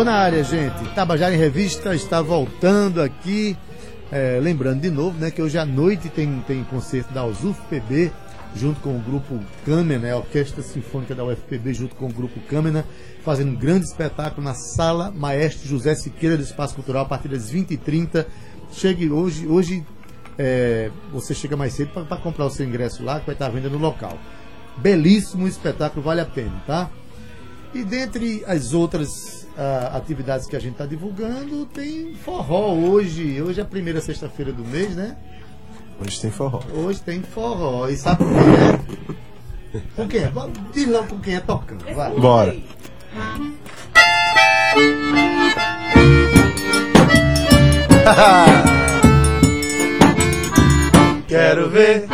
Tô na área, gente. Tabajara em Revista está voltando aqui. É, lembrando de novo, né, que hoje à noite tem, tem concerto da UFPB, junto com o grupo Câmena, né, a Orquestra Sinfônica da UFPB, junto com o grupo Câmena, fazendo um grande espetáculo na Sala Maestro José Siqueira do Espaço Cultural, a partir das 20h30. Chegue hoje, hoje é, você chega mais cedo para comprar o seu ingresso lá, que vai estar à venda no local. Belíssimo espetáculo, vale a pena, tá? E dentre as outras uh, atividades que a gente está divulgando, tem forró hoje. Hoje é a primeira sexta-feira do mês, né? Hoje tem forró. Hoje tem forró. E sabe por quê, né? Com quem é? Diz logo com quem é tocando. Vai. Bora. Quero ver.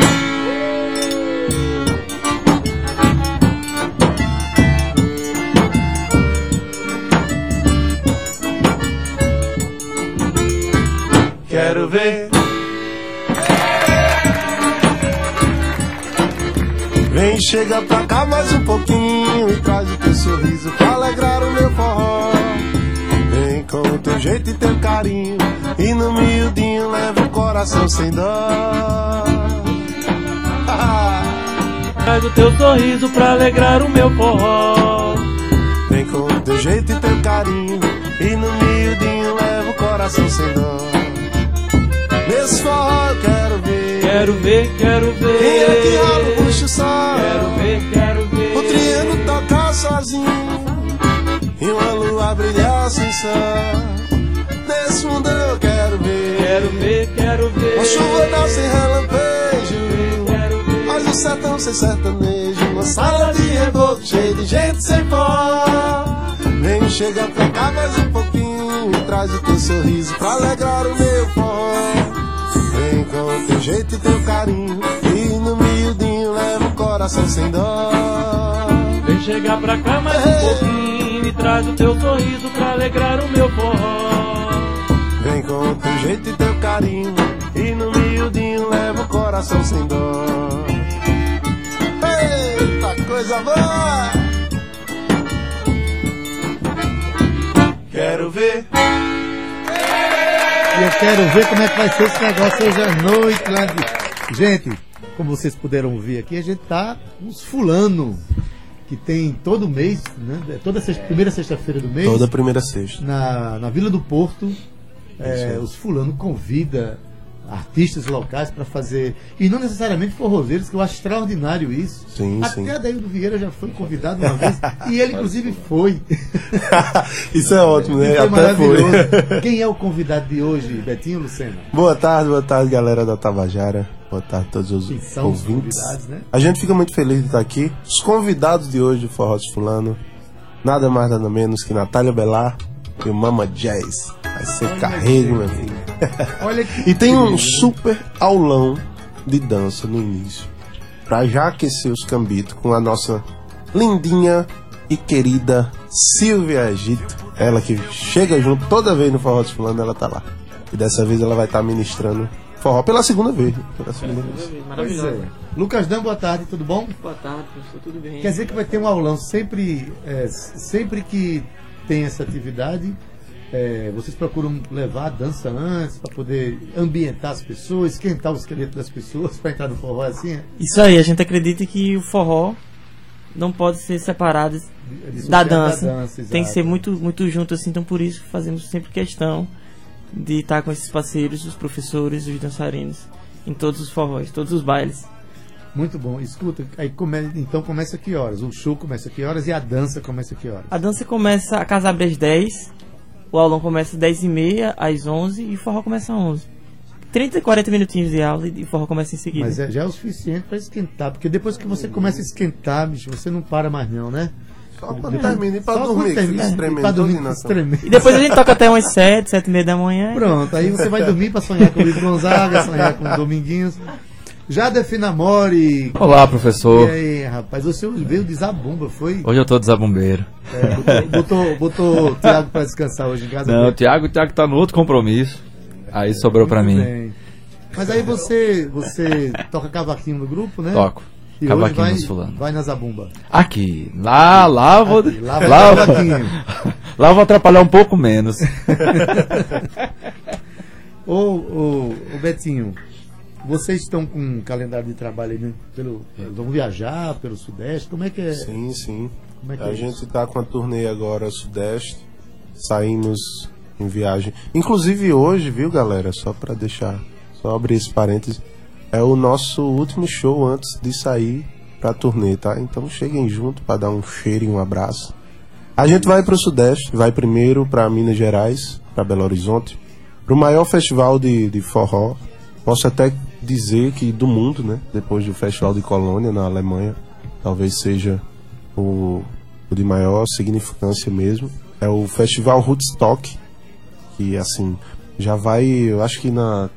Quero ver. Vem, chega pra cá mais um pouquinho e traz o teu sorriso pra alegrar o meu forró. Vem com o teu jeito e teu carinho e no miudinho leva o coração sem dó. Traz o teu sorriso pra alegrar o meu forró. Vem com o teu jeito e teu carinho e no miudinho leva o coração sem dó. Quero ver, quero ver. Quem é que rola o bucho só? Quero ver, quero ver. O triângulo tocar sozinho e uma lua brilhar sem sol. Nesse mundo eu quero ver. Quero ver, quero ver. Uma chuva sem relampejo. Quero ver. Mas o sertão sem sertanejo. Uma sala de reboco cheia de gente sem pó. Vem, chega pra cá mais um pouquinho. e Traz o teu sorriso pra alegrar o meu forró. Vem com o teu jeito e teu carinho. E no miudinho leva o coração sem dó. Vem chegar pra cá mais um pouquinho e traz o teu sorriso pra alegrar o meu forró. Vem com teu jeito e teu carinho E no miudinho leva o coração sem dó Eita, coisa boa! Quero ver quero ver como é que vai ser esse negócio hoje à noite lá de... Gente, como vocês puderam ouvir aqui, a gente tá uns fulano que tem todo mês, né? Toda sexta, primeira sexta-feira do mês, Toda primeira sexta. Na, na Vila do Porto, é, os fulano convida artistas locais para fazer e não necessariamente forrozeiros, que eu acho extraordinário isso. Sim, Até sim. Adaildo Vieira já foi convidado uma vez e ele inclusive foi. Isso é ótimo, né? É Até foi Quem é o convidado de hoje, Betinho Lucena? Boa tarde, boa tarde galera da Tabajara Boa tarde a todos os Quem são os ouvintes convidados, né? A gente fica muito feliz de estar aqui Os convidados de hoje do Forró de Fulano Nada mais nada menos que Natália Belar e o Mama Jazz Vai ser carrego, meu filho Olha que E tem um super aulão de dança no início. Pra já aquecer os cambitos com a nossa lindinha e querida Silvia Egito. Ela que chega junto toda vez no Forró de Fulano, ela tá lá. E dessa vez ela vai estar ministrando forró pela segunda vez. né? Pela segunda vez. Maravilhoso. é. Lucas Dan, boa tarde, tudo bom? Boa tarde, professor, tudo bem? Quer dizer que vai ter um aulão sempre, é, sempre que tem essa atividade. É, vocês procuram levar a dança antes para poder ambientar as pessoas, esquentar o esqueleto das pessoas para entrar no forró assim? é? Isso aí, a gente acredita que o forró não pode ser separado Dissociar da dança. Tem que ser muito, muito junto assim, então por isso fazemos sempre questão de estar com esses parceiros, os professores, os dançarinos, em todos os forróis, todos os bailes. Muito bom. Escuta, aí come, então começa que horas? O show começa que horas e a dança começa que horas? A dança começa, a casa abre às 10, o aulão começa às 10 e meia, às 11 e o forró começa às 11. 30, 40 minutinhos de aula e o forró começa em seguida. Mas é, já é o suficiente para esquentar, porque depois que você começa a esquentar, bicho, você não para mais não, né? Só quando termina e pra Só dormir, que termina, e pra dormir, espremendo. E depois a gente toca até umas 7, 7 e meia da manhã. Pronto, aí você vai dormir para sonhar com o Luiz Gonzaga, sonhar com o Dominguinhos. Já Definamore. Olá, E professor. aí, rapaz, você veio de Zabumba, foi? Hoje eu tô desabumbeiro. É, botou, botou, botou o Thiago para descansar hoje em casa? Não, o Thiago, o Thiago tá no outro compromisso. Aí sobrou pra mim. bem. Mas aí você, você toca cavaquinho no grupo, né? Toco. E hoje Cavaquinho vai, fulano. vai na Zabumba. Aqui. Lá, lá vou. Aqui, lá lá. Lá vou atrapalhar um pouco menos. Ô, ô, ô, Betinho, vocês estão com um calendário de trabalho aí, né? Pelo, vão viajar pelo Sudeste? Como é que é? Sim, sim. É A é gente isso? tá com a turnê agora Sudeste. Saímos em viagem. Inclusive hoje, viu, galera? Só pra deixar. Só abrir esse parênteses. É o nosso último show antes de sair pra turnê, tá? Então cheguem junto pra dar um cheiro e um abraço. A gente vai pro Sudeste. Vai primeiro pra Minas Gerais, pra Belo Horizonte. Pro maior festival de, de forró. Posso até dizer que do mundo, né? Depois do Festival de Colônia, na Alemanha. Talvez seja o, o de maior significância mesmo. É o Festival Woodstock, que assim, já vai, eu acho que na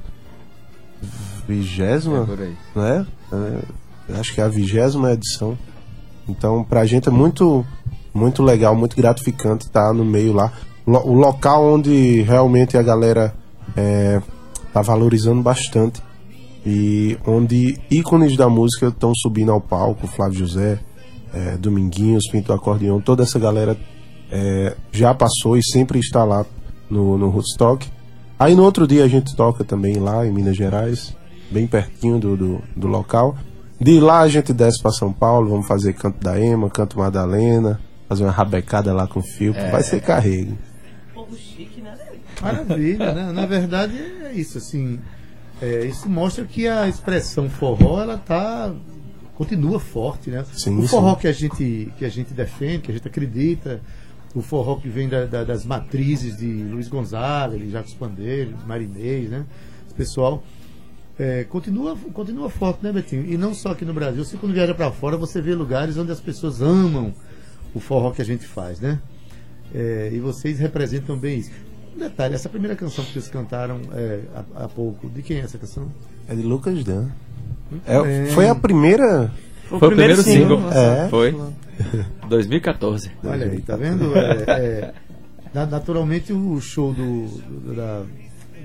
vigésima, aí. né? É, eu acho que é a vigésima edição. Então, pra gente é muito, muito legal, muito gratificante estar no meio lá. O local onde realmente a galera é, tá valorizando bastante e onde ícones da música estão subindo ao palco, Flávio José, é, Dominguinhos, Pinto Acordeão, toda essa galera é, já passou e sempre está lá no, no Woodstock. Aí no outro dia a gente toca também lá em Minas Gerais, bem pertinho do, do, do local. De lá a gente desce para São Paulo, vamos fazer Canto da Ema, Canto Madalena, fazer uma rabecada lá com fio, que vai ser carrego. Povo chique, né? Maravilha, né? Na verdade é isso, assim. É, isso mostra que a expressão forró, ela tá. continua forte, né? Sim, o forró sim. que a, gente, que a gente defende, que a gente acredita, o forró que vem da- da- das matrizes de Luiz Gonzaga, de Jacques Pandeiro, Marinês, né? Esse pessoal. é, continua, continua forte, né, Betinho? E não só aqui no Brasil. Você quando viaja para fora, você vê lugares onde as pessoas amam o forró que a gente faz, né? É, e vocês representam bem isso. Detalhe, essa primeira canção que vocês cantaram é, há, há pouco, de quem é essa canção? É de Lucas Dan. bem. É, foi a primeira. Foi Foi o primeiro single. Nossa, É. Foi. 2014. Olha aí, tá vendo? É, é, na- naturalmente o show do, do- da-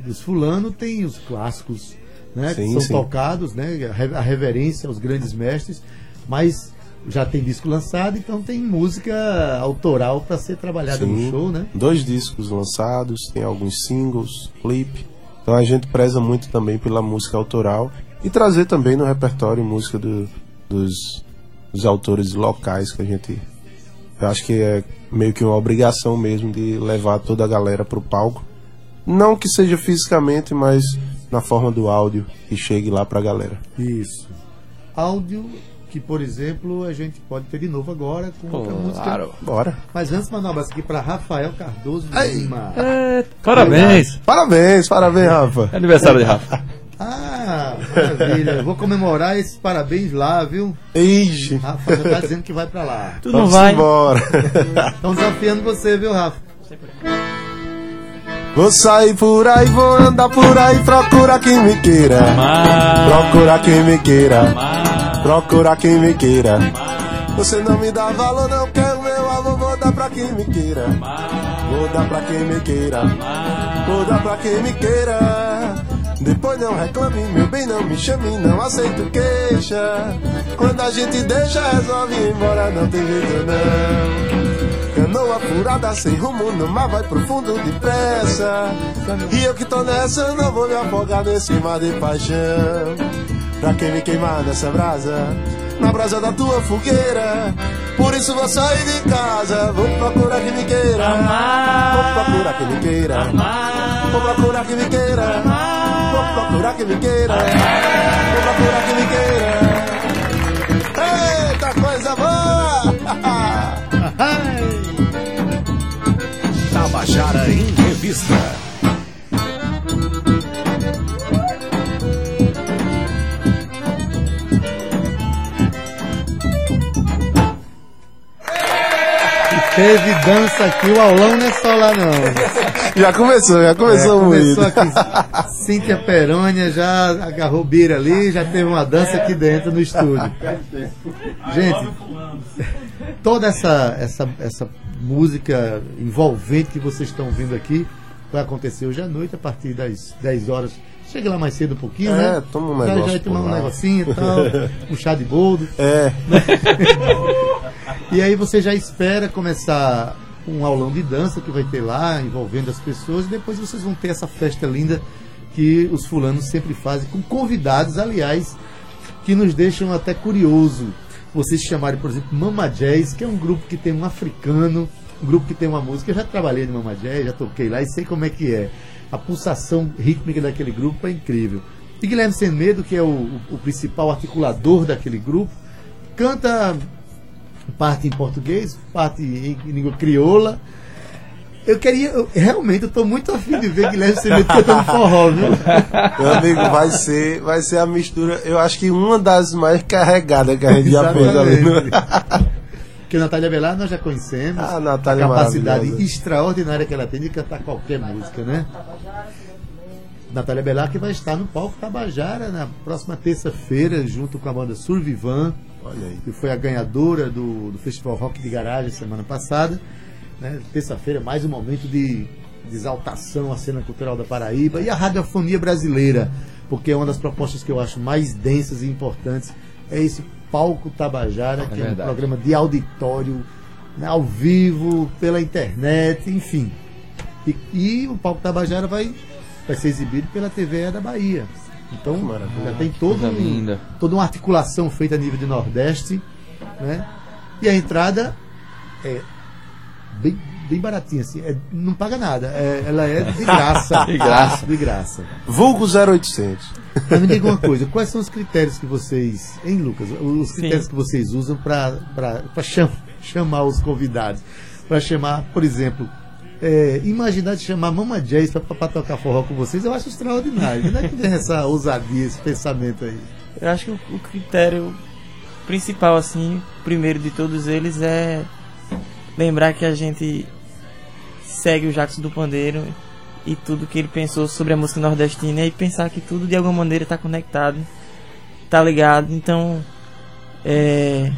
dos fulano tem os clássicos, né? que Sim, são sim. tocados, né? A reverência aos grandes mestres, mas já tem disco lançado, então tem música autoral para ser trabalhada no Sim. show, né? Dois discos lançados, tem alguns singles, clipe. Então a gente preza muito também pela música autoral e trazer também no repertório música do- dos, dos autores locais que a gente. Eu acho que é meio que uma obrigação mesmo de levar toda a galera pro palco. Não que seja fisicamente, mas na forma do áudio que chegue lá pra galera. Isso. Áudio que, por exemplo, a gente pode ter de novo agora com outra música. Claro. Bora! Mas antes, mandar um abraço aqui para Rafael Cardoso Lima. É, parabéns. Parabéns, parabéns, Rafa! É aniversário de Rafa. Ah, maravilha. Vou comemorar esses parabéns lá, viu? Ixi! Rafa já tá dizendo que vai para lá. Tu não Vamos vai. embora! Estão desafiando você, viu, Rafa? Vou sair por aí, vou andar por aí, procura quem me queira. Procura quem me queira. Procura quem me queira. Você não me dá valor, não quer o meu amor, vou dar pra quem me queira. Vou dar pra quem me queira. Vou dar pra quem me queira. Depois não reclame, meu bem, não me chame, não aceito queixa. Quando a gente deixa, resolve ir embora, não tem jeito não. Canoa furada sem rumo, no mar vai pro fundo depressa. E eu que tô nessa, não vou me afogar nesse mar de paixão. Pra quem me queimar nessa brasa, na brasa da tua fogueira. Por isso vou sair de casa, vou procurar quem me queira. Vou procurar quem me queira. Vou procurar quem me queira. Vou procurar quem me queira. Vou procurar quem me queira. Eita coisa boa! Tabajara em Revista. Teve dança aqui, o aulão não é só lá, não. Já começou, já começou É, começou aqui. Cíntia Perônia já agarrou o bira ali, já teve uma dança aqui dentro no estúdio. Gente, toda essa, essa, essa música envolvente que vocês estão ouvindo aqui vai acontecer hoje à noite, a partir das 10 horas. Chega lá mais cedo um pouquinho, É, né? toma um Já- negócio Já, vai tomar um lá. negocinho e tal, um chá de boldo. É, E aí você já espera começar um aulão de dança que vai ter lá, envolvendo as pessoas, e depois vocês vão ter essa festa linda que os fulanos sempre fazem, com convidados, aliás, que nos deixam até curioso. Vocês chamarem, por exemplo, Mama Jazz, que é um grupo que tem um africano, um grupo que tem uma música. Eu já trabalhei no Mama Jazz, já toquei lá e sei como é que é. A pulsação rítmica daquele grupo é incrível. E Guilherme Sem Medo, que é o, o- o principal articulador daquele grupo, canta parte em português, parte em língua crioula. Eu queria, eu- realmente, eu estou muito afim de ver Guilherme Sem Medo cantando forró, viu? Meu amigo, vai ser, vai ser a mistura, eu acho que uma das mais carregadas que a gente já fez ali. Porque Natália Belar nós já conhecemos. Ah, Natália a capacidade extraordinária que ela tem de cantar qualquer música, né? Natália Belar que vai estar no palco Tabajara na próxima terça-feira, junto com a banda Survivan, Olha aí. que foi a ganhadora do, do Festival Rock de Garagem semana passada. Né? Terça-feira, mais um momento de, de exaltação à cena cultural da Paraíba e a radiofonia brasileira, porque é uma das propostas que eu acho mais densas e importantes. É esse palco Tabajara, que é um verdade. programa de auditório, né, ao vivo, pela internet, enfim. E, e o palco Tabajara vai, vai ser exibido pela TV da Bahia. Então, já tem todo um- toda uma articulação feita a nível de Nordeste, né? E a entrada é bem, bem baratinha, assim, é- não paga nada, é- ela é de graça. De graça. De graça. Vulgo 0800. Mas me diga uma coisa, quais são os critérios que vocês, hein, Lucas? Os critérios Sim. que vocês usam para cham, chamar os convidados? Para chamar, por exemplo, é, imaginar de chamar Mama Jazz para tocar forró com vocês, eu acho extraordinário. Onde é que vem essa ousadia, esse pensamento aí? Eu acho que o, o critério principal, assim, primeiro de todos eles é lembrar que a gente segue o Jackson do Pandeiro e tudo que ele pensou sobre a música nordestina e pensar que tudo de alguma maneira está conectado, tá ligado. Então, é,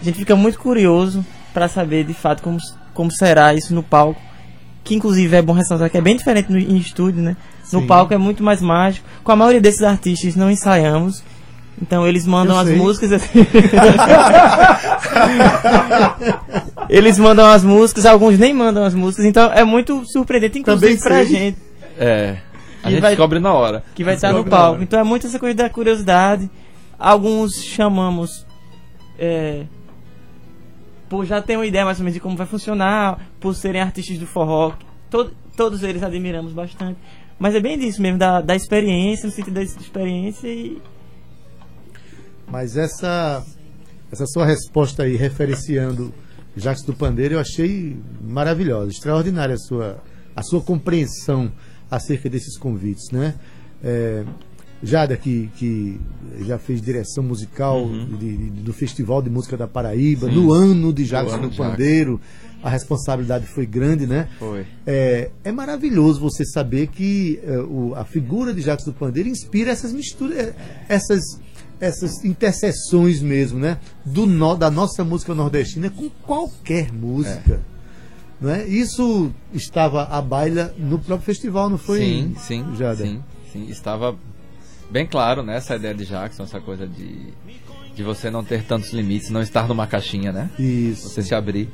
a gente fica muito curioso para saber de fato como, como será isso no palco. Que inclusive é bom ressaltar que é bem diferente no, em estúdio, né? No Sim. palco é muito mais mágico. Com a maioria desses artistas não ensaiamos. Então eles mandam as músicas assim. eles mandam as músicas, alguns nem mandam as músicas, então é muito surpreendente, inclusive Também pra gente É. A gente vai- descobre na hora. que vai estar no palco. Então é muito essa coisa da curiosidade. Alguns chamamos é, por já ter uma ideia mais ou menos de como vai funcionar, por serem artistas do forró. To- todos eles admiramos bastante. Mas é bem disso mesmo, da, da experiência, no sentido da experiência e Mas essa, essa sua resposta aí, referenciando Jacques do Pandeiro, eu achei maravilhosa, extraordinária a sua, a sua compreensão acerca desses convites, né? É, Jada, que, que já fez direção musical de- de- do Festival de Música da Paraíba, Sim. no ano de Jacques do de Jacques. Pandeiro, a responsabilidade foi grande, né? Foi. É, é maravilhoso você saber que é, o- a figura de Jacques do Pandeiro inspira essas misturas, é, essas, essas interseções mesmo, né? Do nó, da nossa música nordestina com qualquer música. Não é? Isso estava à baila no próprio festival, não foi? sim, sim, Jada? sim, sim. Estava bem claro, né, essa ideia de Jackson, essa coisa de, de você não ter tantos limites, não estar numa caixinha, né? Isso. Você se abrir.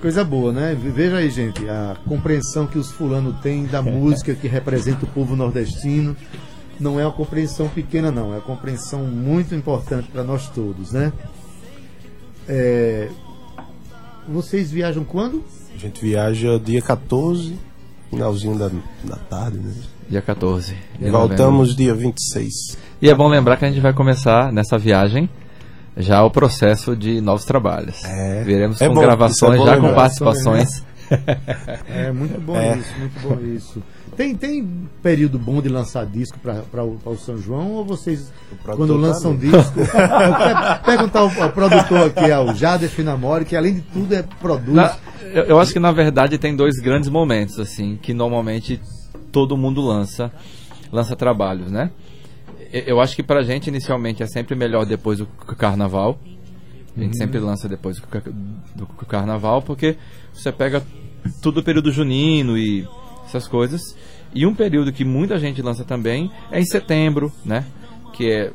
Coisa boa, né? Veja aí, gente, a compreensão que os fulanos têm da música que representa o povo nordestino. Não é uma compreensão pequena, não. É uma compreensão muito importante para nós todos, né? É, Vocês viajam quando? A gente viaja dia 14, finalzinho da, da tarde, né? Dia 14. de Voltamos dia 26. novembro. E é bom lembrar que a gente vai começar nessa viagem já o processo de novos trabalhos. É. Veremos É com bom, gravações, isso é já com lembrar. participações. É muito bom É. isso, muito bom isso. Tem, tem período bom de lançar disco para o, pra o São João ou vocês, quando lançam também. disco. Eu quero perguntar ao, ao produtor aqui, ao Jader Finamori, que além de tudo é produz. Na- eu, eu acho que na verdade tem dois grandes momentos assim que normalmente todo mundo lança lança trabalhos, né? Eu, eu acho que pra gente inicialmente é sempre melhor depois do carnaval. A gente sempre lança depois do, carnaval porque você pega tudo o período junino e essas coisas. E um período que muita gente lança também é em setembro, né? Que é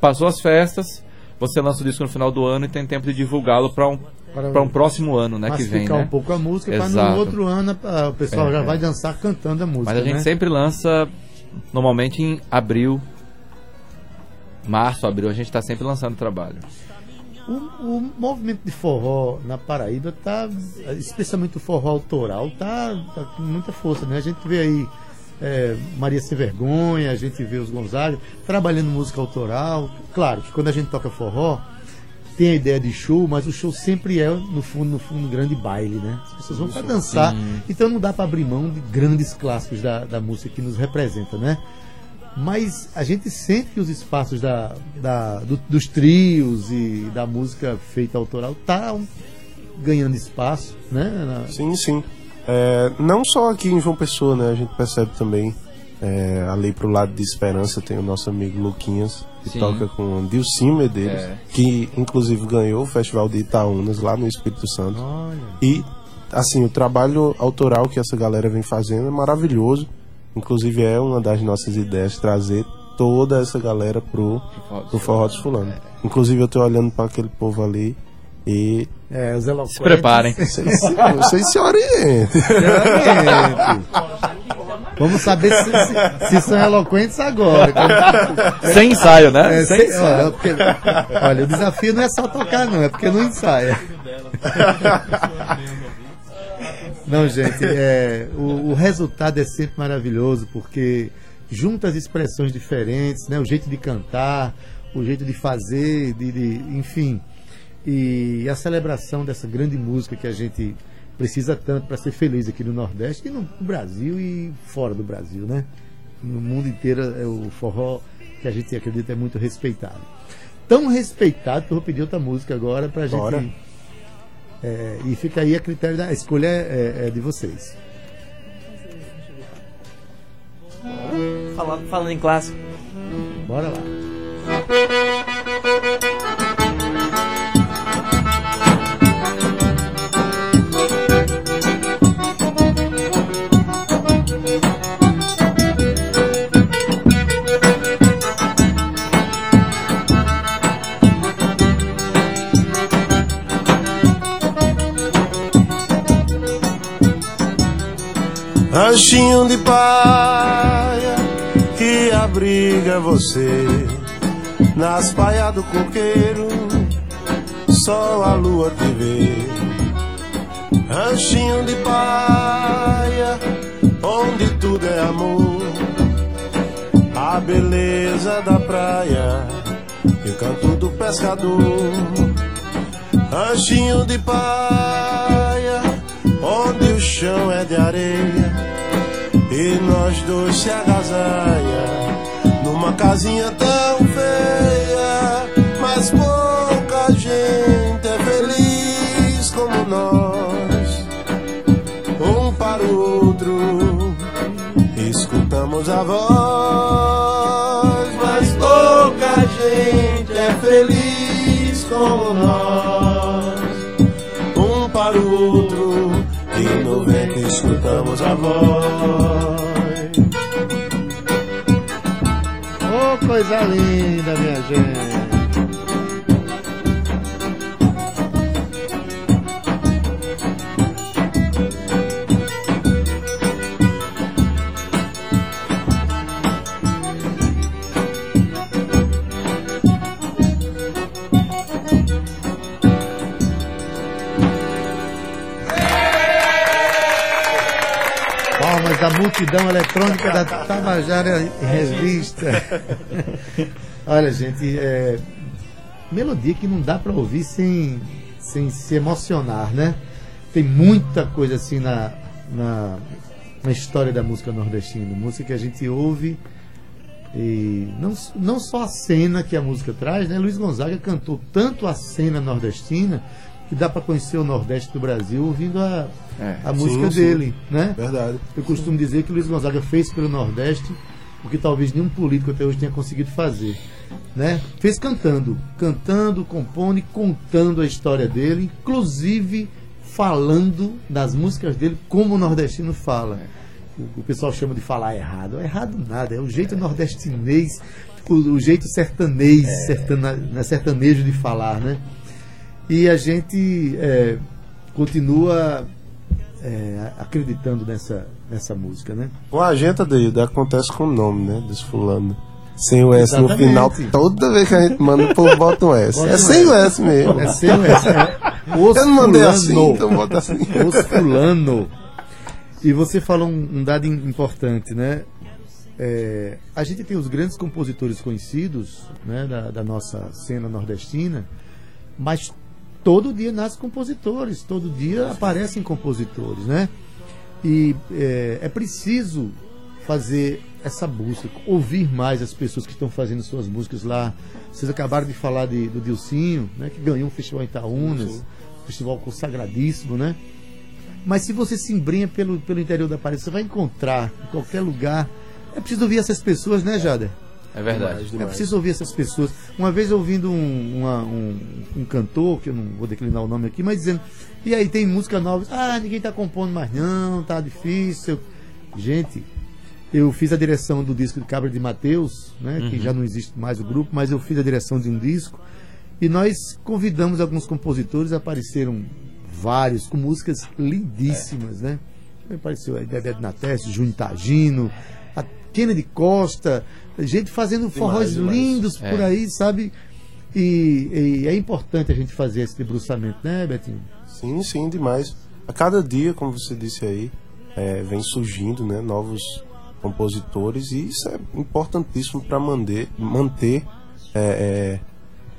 passou as festas, você lança o disco no final do ano e tem tempo de divulgá-lo para um para um próximo ano, né, que vem, né? um pouco a música, para no outro ano o pessoal É, já vai dançar cantando a música. Mas a gente né? sempre lança, normalmente em abril, março, abril, a gente está sempre lançando trabalho. O, o movimento de forró na Paraíba tá, especialmente o forró autoral, tá, tá com muita força, né? A gente vê aí é, Maria Sem Vergonha, a gente vê os Gonzaga trabalhando música autoral. Claro que quando a gente toca forró, tem a ideia de show, mas o show sempre é, no fundo, no fundo, um grande baile, né? As pessoas vão para dançar, então não dá para abrir mão de grandes clássicos da, da música que nos representa, né? Mas a gente sente que os espaços da, da- do- dos trios e da música feita autoral tá um- ganhando espaço, né? Na- Sim, sim. É, não só aqui em João Pessoa, né? A gente percebe também. É, ali pro lado de Esperança tem o nosso amigo Luquinhas, que Sim. toca com Dilcim Medeiros, É. que inclusive ganhou o Festival de Itaúnas lá no Espírito Santo. Olha. E, assim, o trabalho autoral que essa galera vem fazendo é maravilhoso. Inclusive, é uma das nossas ideias trazer toda essa galera pro, pro Forró dos Fulano. Inclusive, eu tô olhando para aquele povo ali e É, os eloquentes. Se preparem. vocês se, vocês se orientem. Vamos saber se, se- se são eloquentes agora. Sem ensaio, né? É, Sem ensaio. olha, porque- olha, o desafio não é só tocar, não, é porque não ensaia. Não, gente, é, o, o resultado é sempre maravilhoso, porque junta as expressões diferentes, né, o jeito de cantar, o jeito de fazer, de, de- enfim. E a celebração dessa grande música que a gente precisa tanto para ser feliz aqui no Nordeste e no Brasil e fora do Brasil, né? No mundo inteiro é o forró que a gente acredita é muito respeitado. Tão respeitado que eu vou pedir outra música agora pra gente. É, e fica aí a critério da a escolha é, é de vocês. Falando, falando em clássico. Bora lá. Ranchinho de paia que abriga você nas paias do coqueiro, só a lua te vê. Ranchinho de paia, onde tudo é amor, a beleza da praia e o canto do pescador. Ranchinho de paia, onde o chão é de areia e nós dois se agasalha numa casinha tão feia, mas pouca gente é feliz como nós, um para o outro escutamos a voz, mas pouca gente é feliz como nós, um para o outro e no vento escutamos a voz. Coisa linda, minha gente. Palmas da multidão eletrônica da Tabajara Revista. Olha, gente, é, melodia que não dá para ouvir sem, sem se emocionar, né? Tem muita coisa assim na, na, na história da música nordestina. Música que a gente ouve e não, não só a cena que a música traz, né? Luiz Gonzaga cantou tanto a cena nordestina que dá para conhecer o Nordeste do Brasil ouvindo a, É. a música sim. dele, né? Verdade. Eu costumo dizer que Luiz Gonzaga fez pelo Nordeste o que talvez nenhum político até hoje tenha conseguido fazer. Né? Fez cantando, cantando, compondo e contando a história dele, inclusive falando das músicas dele como o nordestino fala. O, o pessoal chama de falar errado. Errado nada, é o jeito nordestinês, o, o jeito sertanês, sertana- né, sertanejo de falar, né? E a gente é, continua é, acreditando nessa, nessa música, né? O agenda Deildo acontece com o nome, né? Dos fulano. Sem o S Exatamente. no final, toda vez que a gente manda, o povo bota um S. Bota é um sem o S mesmo. É sem o S. É os Eu não mandei fulano. assim, então bota assim. Os fulano. E você falou um, um dado im- importante, né? É, a gente tem os grandes compositores conhecidos né, da, da nossa cena nordestina, mas todo dia nascem compositores, todo dia aparecem compositores, né? E é, é preciso fazer essa busca, ouvir mais as pessoas que estão fazendo suas músicas lá. Vocês acabaram de falar de, do Dilcinho, né, que ganhou um festival em Itaúnas, um festival consagradíssimo, né? Mas se você se embrenha pelo, pelo interior da Paraíba, você vai encontrar em qualquer lugar. É preciso ouvir essas pessoas, né, Jader? É verdade. É preciso ouvir essas pessoas. Uma vez ouvindo um, uma- um, um cantor, que eu não vou declinar o nome aqui, mas dizendo, e aí tem música nova? Ah, ninguém tá compondo mais não, tá difícil. Gente, eu fiz a direção do disco de Cabra de Mateus, né, que já não existe mais o grupo, mas eu fiz a direção de um disco e nós convidamos alguns compositores, apareceram vários com músicas lindíssimas, né? Apareceu aí Bebeto Nates, Júnior Tagino, Kennedy Costa, gente fazendo forróis demais. lindos por É. aí, sabe? E, e é importante a gente fazer esse debruçamento, né, Betinho? Sim, sim, demais. A cada dia, como você disse aí, é, vem surgindo né, novos compositores e isso é importantíssimo para manter, manter é, é,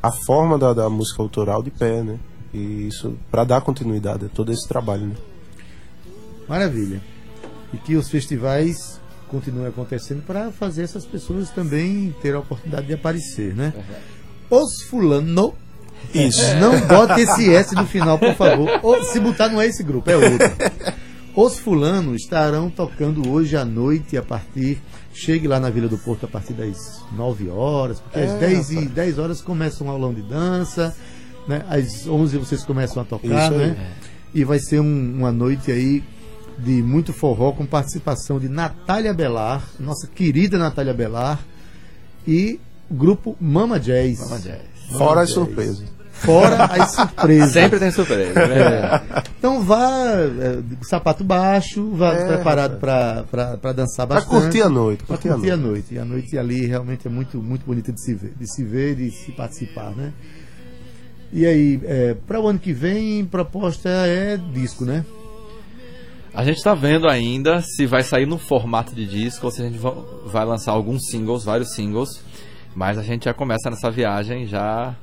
a forma da, da música autoral de pé, né? E isso para dar continuidade a todo esse trabalho, né? Maravilha. E que os festivais continuem acontecendo para fazer essas pessoas também ter a oportunidade de aparecer, né? Os fulano. Isso. Não bote esse S no final, por favor. Ou, se botar não é esse grupo, é outro. Os fulano estarão tocando hoje à noite a partir. Chegue lá na Vila do Porto a partir das 9 horas, porque às É, 10, e 10 horas começa um aulão de dança, né? às 11 vocês começam a tocar, né? E vai ser um- uma noite aí de muito forró com participação de Natália Belar, nossa querida Natália Belar, e o grupo Mama Jazz. Mama Jazz. Fora as surpresas. Fora as surpresas. Sempre tem surpresa. é verdade. Então vá é, sapato baixo, vá É, preparado para dançar Pra bastante. curtir a noite. Pra Curtir a curtir a noite. noite. E a noite ali realmente é muito, muito bonita de se ver, de se ver e de se participar, né? E aí, é, para o ano que vem, proposta é disco, né? A gente tá vendo ainda se vai sair no formato de disco ou se a gente va- vai lançar alguns singles, vários singles. Mas a gente já começa nessa viagem já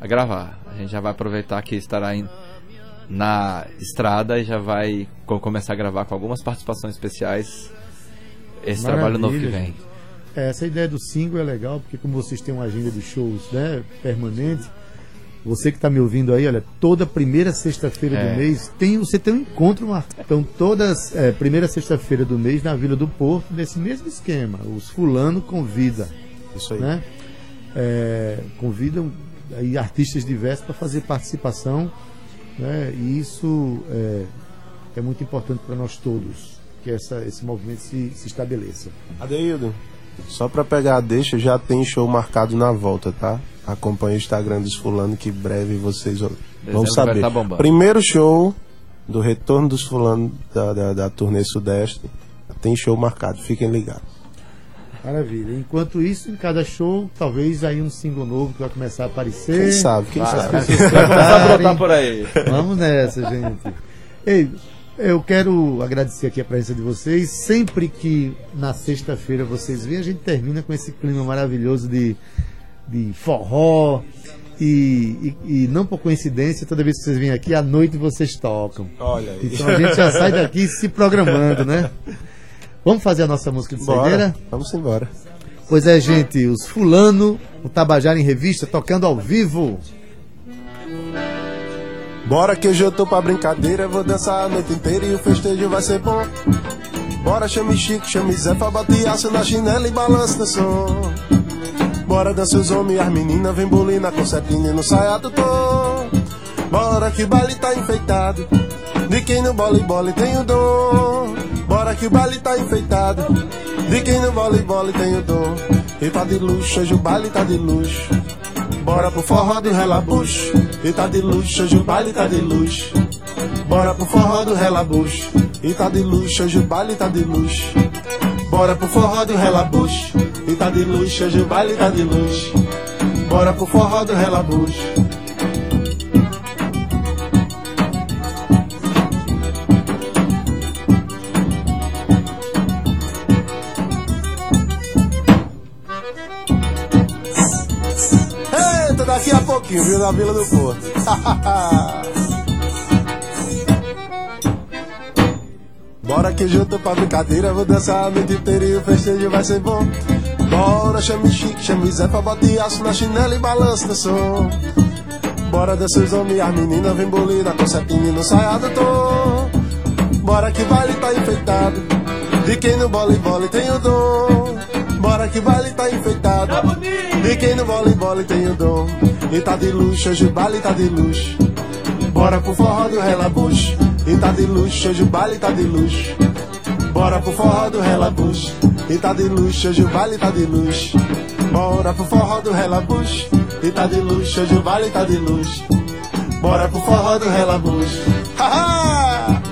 a gravar. A gente já vai aproveitar que estará em- na estrada e já vai co- começar a gravar com algumas participações especiais esse trabalho novo que Maravilha, vem. Essa ideia do single é legal, porque como vocês têm uma agenda de shows né, permanente, você que está me ouvindo aí, olha, toda primeira sexta-feira É. do mês tem, você tem um encontro marcado. Então, toda é, primeira sexta-feira do mês na Vila do Porto, nesse mesmo esquema. Os fulano convida, Isso aí. né? É, convidam aí artistas diversos para fazer participação, né? E isso é, é muito importante para nós todos, que essa, esse movimento se, se estabeleça. Adeildo, só pra pegar a deixa, já tem show marcado na volta, tá? Acompanhe o Instagram dos fulano que breve vocês vão vai saber. tá. Primeiro show do retorno dos fulano da, da, da turnê Sudeste. Tem show marcado, fiquem ligados. Maravilha. Enquanto isso, em cada show, talvez aí um single novo que vai começar a aparecer. Quem sabe, quem As sabe. pessoas Vai começar a cantarem. brotar por aí. Vamos nessa, gente. Ei, eu quero agradecer aqui a presença de vocês. Sempre que na sexta-feira vocês vêm, a gente termina com esse clima maravilhoso de, de forró. E, e, e não por coincidência, toda vez que vocês vêm aqui, à noite vocês tocam. Olha aí. Então a gente já sai daqui se programando, né? Vamos fazer a nossa música de saideira? Vamos embora. Pois é, gente, os Fulano, o Tabajara em Revista, tocando ao vivo. Bora que hoje eu tô pra brincadeira, vou dançar a noite inteira e o festejo vai ser bom. Bora, chame Chico, chame Zé, pra bater aço na chinela e balança no som. Bora dança os homens e as meninas, vem bolina com cetina no saia do tom. Bora que o baile tá enfeitado, de quem no bole bole tem o dom. Bora que o baile tá enfeitado, de quem no bole bole tem o dom. E tá de luxo, hoje o baile tá de luxo. Bora pro forró do relabucho, e tá de luxo, hoje o baile tá de luxo. Bora pro forró do relabucho, e tá de luxo, hoje o baile tá de luxo. Bora pro forró do relabucho, e tá de luxo, hoje o baile tá de luxo. Bora pro forró do relabucho. Viu, na Vila do Porto. Bora que junto pra brincadeira, vou dançar a noite inteira e o festejo vai ser bom. Bora, chame chique, chame Zé pra botar aço na chinela e balança no som. Bora dançar os homens e as meninas, vem bolina com setinho no saia do tom. Bora que baile tá enfeitado, de quem no voleibol tem o dom. Bora que baile tá enfeitado, de quem no voleibol tem o dom. E tá de luxo, hoje o baile tá de luxo. Bora pro forró do relabucho, e tá de luxo, hoje o baile tá de luxo. Bora pro forró do relabucho, e tá de luxo, hoje o baile tá de luxo. Bora pro forró do relabucho, e tá de luxo, hoje o baile tá de luxo. Bora pro forró do relabucho. Haha!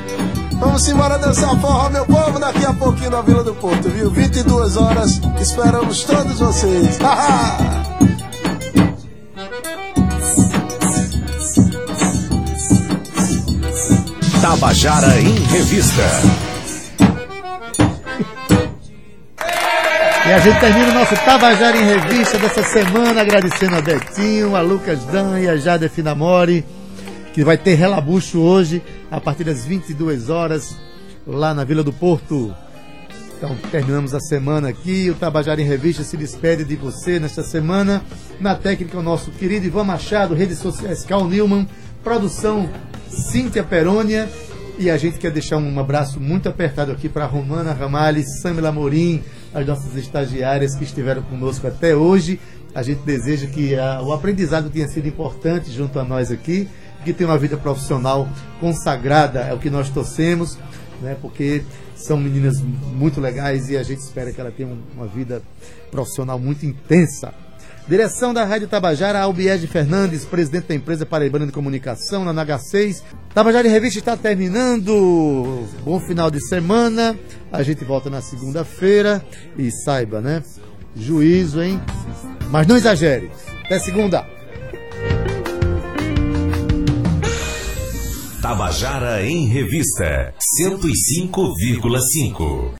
Vamos embora dançar forró, meu povo, daqui a pouquinho na Vila do Porto, viu? 22 horas, esperamos todos vocês. Haha! Tabajara em Revista. E a gente termina o nosso Tabajara em Revista dessa semana, agradecendo a Betinho, a Lucas Dan e a Jade Finamori, que vai ter relabucho hoje, a partir das 22 horas, lá na Vila do Porto. Então, terminamos a semana aqui. O Tabajara em Revista se despede de você nesta semana. Na técnica, o nosso querido Ivan Machado, redes sociais Cal Newman, produção Cíntia Perônia. E a gente quer deixar um abraço muito apertado aqui para Romana Ramales, Samila Morim, as nossas estagiárias que estiveram conosco até hoje. A gente deseja que a, o aprendizado tenha sido importante junto a nós aqui, que tenha uma vida profissional consagrada, é o que nós torcemos, né? porque são meninas muito legais e a gente espera que ela tenha um- uma vida profissional muito intensa. Direção da Rádio Tabajara, Albiege Fernandes, presidente da empresa Paraibana de Comunicação, na NH6. Tabajara em Revista está terminando. Bom final de semana. A gente volta na segunda-feira. E saiba, né? Juízo, hein? Mas não exagere. Até segunda. Tabajara em Revista 105,5.